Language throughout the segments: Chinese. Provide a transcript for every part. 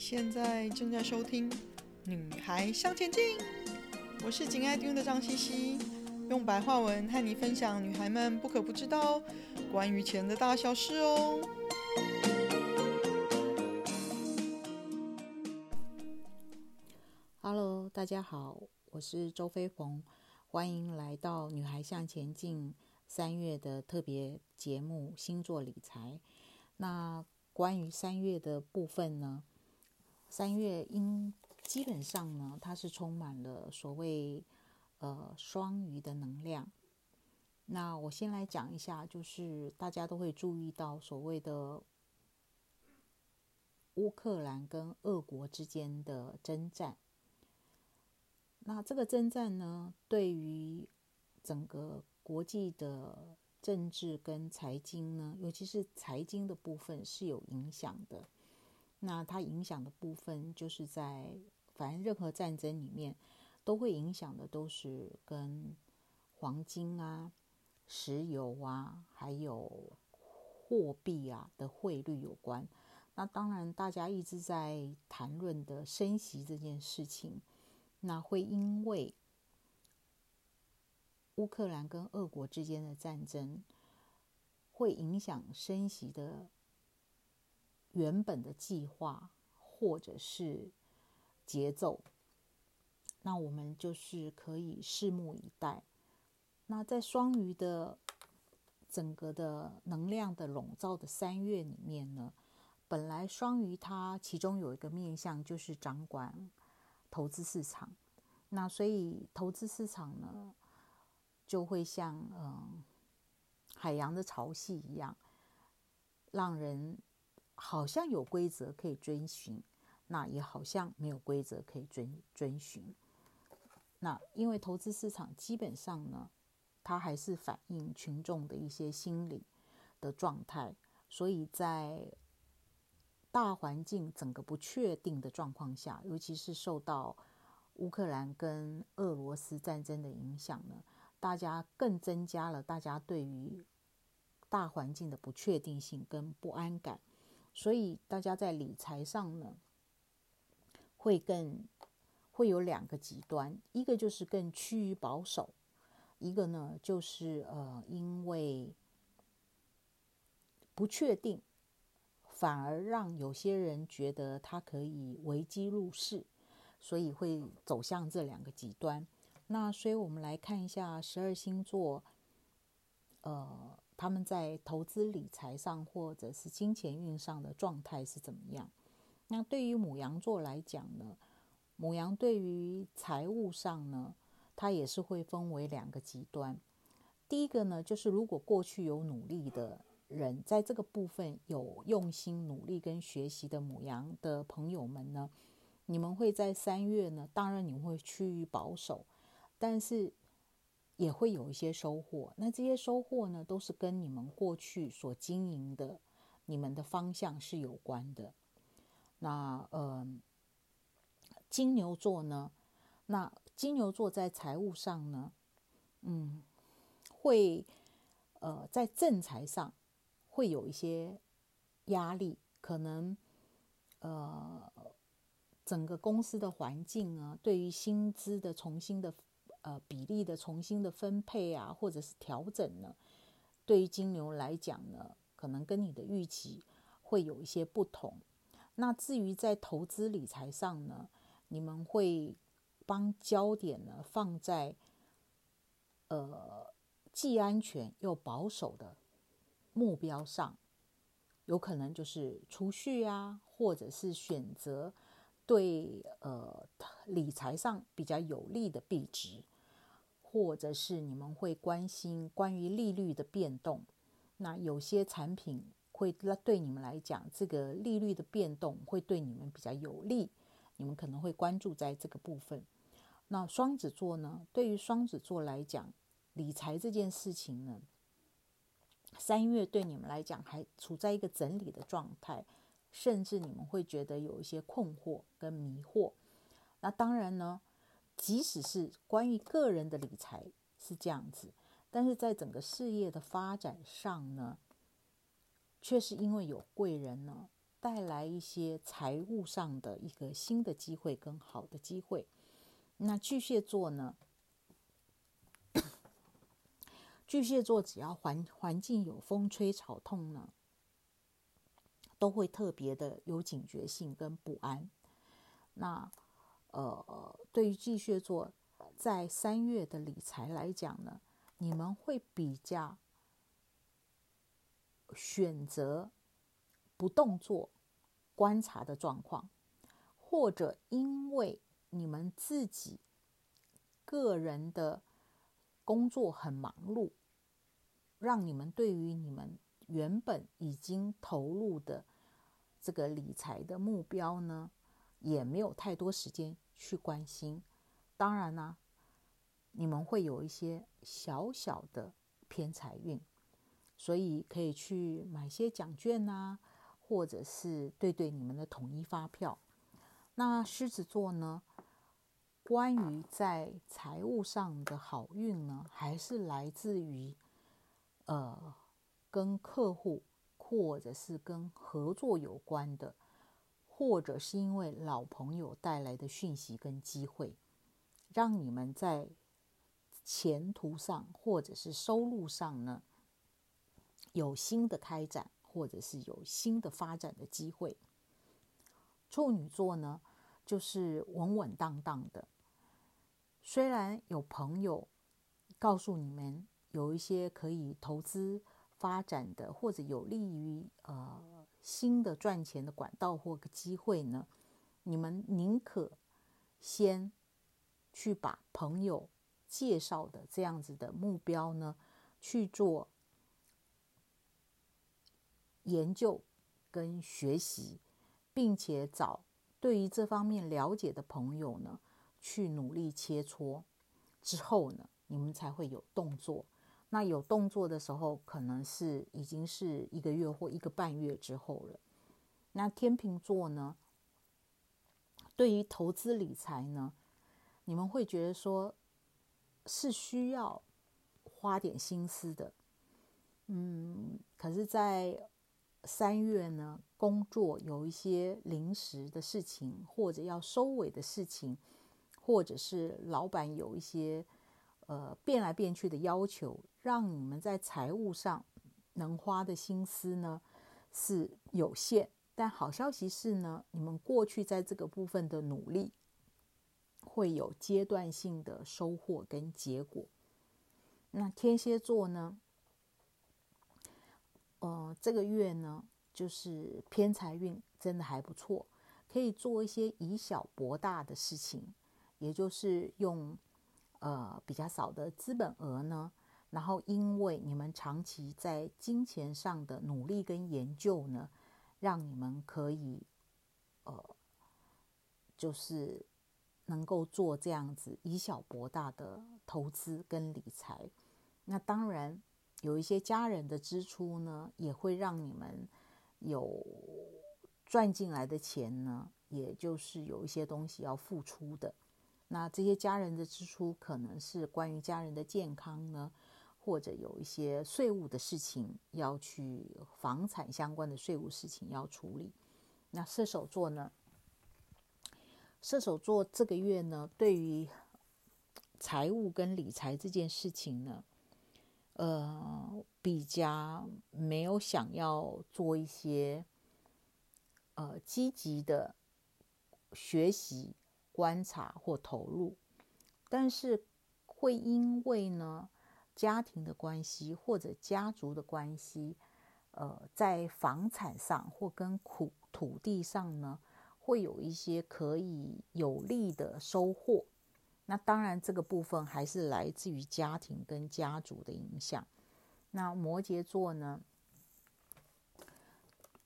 现在正在收听《女孩向前进》，我是紧爱听的张茜茜，用白话文和你分享女孩们不可不知道关于钱的大小事哦。Hello，大家好，我是周飞鸿，欢迎来到《女孩向前进》三月的特别节目《星座理财》。那关于三月的部分呢？三月因基本上呢，它是充满了所谓呃双鱼的能量。那我先来讲一下，就是大家都会注意到所谓的乌克兰跟俄国之间的征战。那这个征战呢，对于整个国际的政治跟财经呢，尤其是财经的部分是有影响的。那它影响的部分，就是在反正任何战争里面，都会影响的都是跟黄金啊、石油啊，还有货币啊的汇率有关。那当然，大家一直在谈论的升息这件事情，那会因为乌克兰跟俄国之间的战争，会影响升息的。原本的计划或者是节奏，那我们就是可以拭目以待。那在双鱼的整个的能量的笼罩的三月里面呢，本来双鱼它其中有一个面向就是掌管投资市场，那所以投资市场呢就会像嗯海洋的潮汐一样，让人。好像有规则可以遵循，那也好像没有规则可以遵遵循。那因为投资市场基本上呢，它还是反映群众的一些心理的状态，所以在大环境整个不确定的状况下，尤其是受到乌克兰跟俄罗斯战争的影响呢，大家更增加了大家对于大环境的不确定性跟不安感。所以大家在理财上呢，会更会有两个极端，一个就是更趋于保守，一个呢就是呃，因为不确定，反而让有些人觉得他可以危机入市，所以会走向这两个极端。那所以我们来看一下十二星座，呃。他们在投资理财上，或者是金钱运上的状态是怎么样？那对于母羊座来讲呢，母羊对于财务上呢，它也是会分为两个极端。第一个呢，就是如果过去有努力的人，在这个部分有用心努力跟学习的母羊的朋友们呢，你们会在三月呢，当然你们会趋于保守，但是。也会有一些收获，那这些收获呢，都是跟你们过去所经营的、你们的方向是有关的。那呃，金牛座呢？那金牛座在财务上呢，嗯，会呃在正财上会有一些压力，可能呃整个公司的环境啊，对于薪资的重新的。呃，比例的重新的分配啊，或者是调整呢，对于金牛来讲呢，可能跟你的预期会有一些不同。那至于在投资理财上呢，你们会帮焦点呢放在呃既安全又保守的目标上，有可能就是储蓄啊，或者是选择对呃理财上比较有利的币值。或者是你们会关心关于利率的变动，那有些产品会对你们来讲，这个利率的变动会对你们比较有利，你们可能会关注在这个部分。那双子座呢？对于双子座来讲，理财这件事情呢，三月对你们来讲还处在一个整理的状态，甚至你们会觉得有一些困惑跟迷惑。那当然呢。即使是关于个人的理财是这样子，但是在整个事业的发展上呢，却是因为有贵人呢，带来一些财务上的一个新的机会跟好的机会。那巨蟹座呢？巨蟹座只要环环境有风吹草动呢，都会特别的有警觉性跟不安。那呃，对于巨蟹座，在三月的理财来讲呢，你们会比较选择不动作观察的状况，或者因为你们自己个人的工作很忙碌，让你们对于你们原本已经投入的这个理财的目标呢，也没有太多时间去关心。当然呢，你们会有一些小小的偏财运，所以可以去买些奖券啊，或者是对对你们的统一发票。那狮子座呢？关于在财务上的好运呢，还是来自于呃跟客户或者是跟合作有关的，或者是因为老朋友带来的讯息跟机会，让你们在前途上或者是收入上呢，有新的开展，或者是有新的发展的机会。处女座呢，就是稳稳当当的。虽然有朋友告诉你们有一些可以投资发展的，或者有利于呃新的赚钱的管道或个机会呢，你们宁可先去把朋友介绍的这样子的目标呢去做研究跟学习，并且找对于这方面了解的朋友呢。去努力切磋之后呢，你们才会有动作。那有动作的时候，可能是已经是一个月或一个半月之后了。那天秤座呢，对于投资理财呢，你们会觉得说是需要花点心思的。嗯，可是，在三月呢，工作有一些临时的事情，或者要收尾的事情。或者是老板有一些呃变来变去的要求，让你们在财务上能花的心思呢是有限。但好消息是呢，你们过去在这个部分的努力会有阶段性的收获跟结果。那天蝎座呢，呃，这个月呢就是偏财运真的还不错，可以做一些以小博大的事情。也就是用，呃，比较少的资本额呢，然后因为你们长期在金钱上的努力跟研究呢，让你们可以，呃，就是能够做这样子以小博大的投资跟理财。那当然有一些家人的支出呢，也会让你们有赚进来的钱呢，也就是有一些东西要付出的。那这些家人的支出可能是关于家人的健康呢，或者有一些税务的事情要去房产相关的税务事情要处理。那射手座呢？射手座这个月呢，对于财务跟理财这件事情呢，呃，比较没有想要做一些呃积极的学习。观察或投入，但是会因为呢家庭的关系或者家族的关系，呃，在房产上或跟土土地上呢，会有一些可以有利的收获。那当然，这个部分还是来自于家庭跟家族的影响。那摩羯座呢，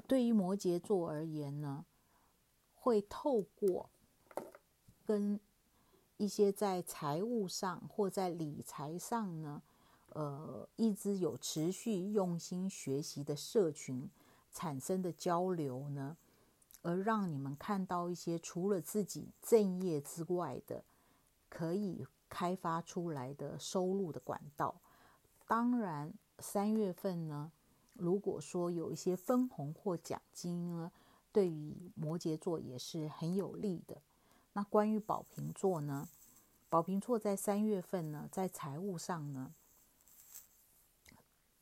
对于摩羯座而言呢，会透过。跟一些在财务上或在理财上呢，呃，一直有持续用心学习的社群产生的交流呢，而让你们看到一些除了自己正业之外的可以开发出来的收入的管道。当然，三月份呢，如果说有一些分红或奖金呢，对于摩羯座也是很有利的。那关于宝瓶座呢？宝瓶座在三月份呢，在财务上呢，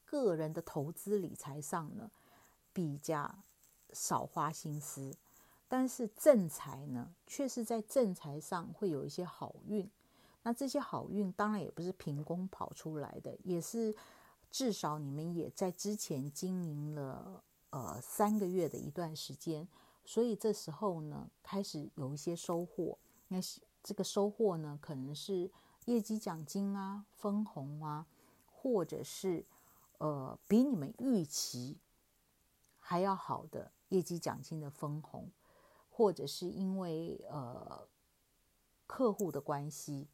个人的投资理财上呢，比较少花心思，但是正财呢，却是在正财上会有一些好运。那这些好运当然也不是凭空跑出来的，也是至少你们也在之前经营了呃三个月的一段时间，所以这时候呢，开始有一些收获。那这个收获呢，可能是业绩奖金啊、分红啊，或者是呃比你们预期还要好的业绩奖金的分红，或者是因为呃客户的关系。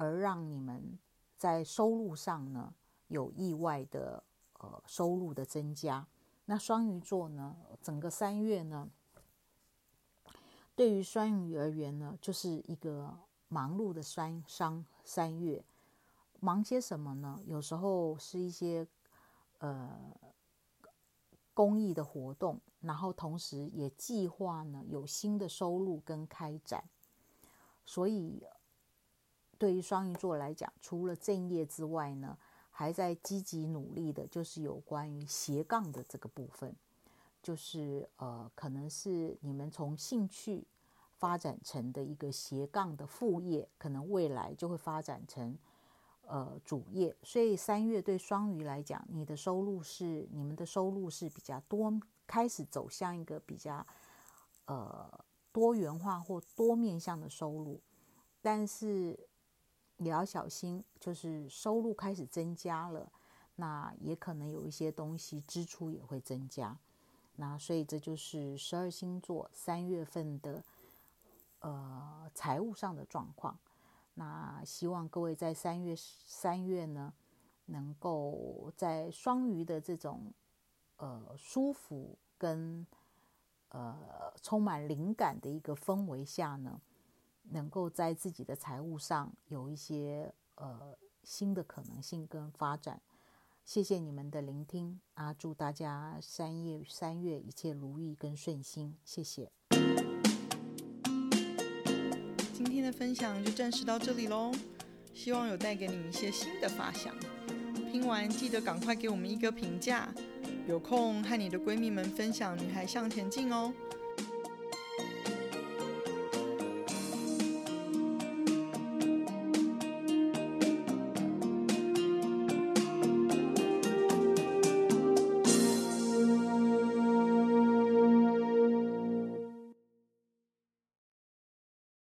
而让你们在收入上呢，有意外的呃收入的增加。那双鱼座呢，整个三月呢，对于双鱼而言呢，就是一个忙碌的三三三月。忙些什么呢？有时候是一些呃公益的活动，然后同时也计划呢有新的收入跟开展，所以。对于双鱼座来讲，除了正业之外呢，还在积极努力的，就是有关于斜杠的这个部分，就是呃，可能是你们从兴趣发展成的一个斜杠的副业，可能未来就会发展成呃主业。所以三月对双鱼来讲，你的收入是你们的收入是比较多，开始走向一个比较呃多元化或多面向的收入，但是。也要小心，就是收入开始增加了，那也可能有一些东西支出也会增加。那所以这就是十二星座三月份的呃财务上的状况。那希望各位在三月三月呢，能够在双鱼的这种呃舒服跟呃充满灵感的一个氛围下呢。能够在自己的财务上有一些呃新的可能性跟发展，谢谢你们的聆听啊！祝大家三月三月一切如意跟顺心，谢谢。今天的分享就暂时到这里喽，希望有带给你一些新的发想。听完记得赶快给我们一个评价，有空和你的闺蜜们分享《女孩向前进》哦。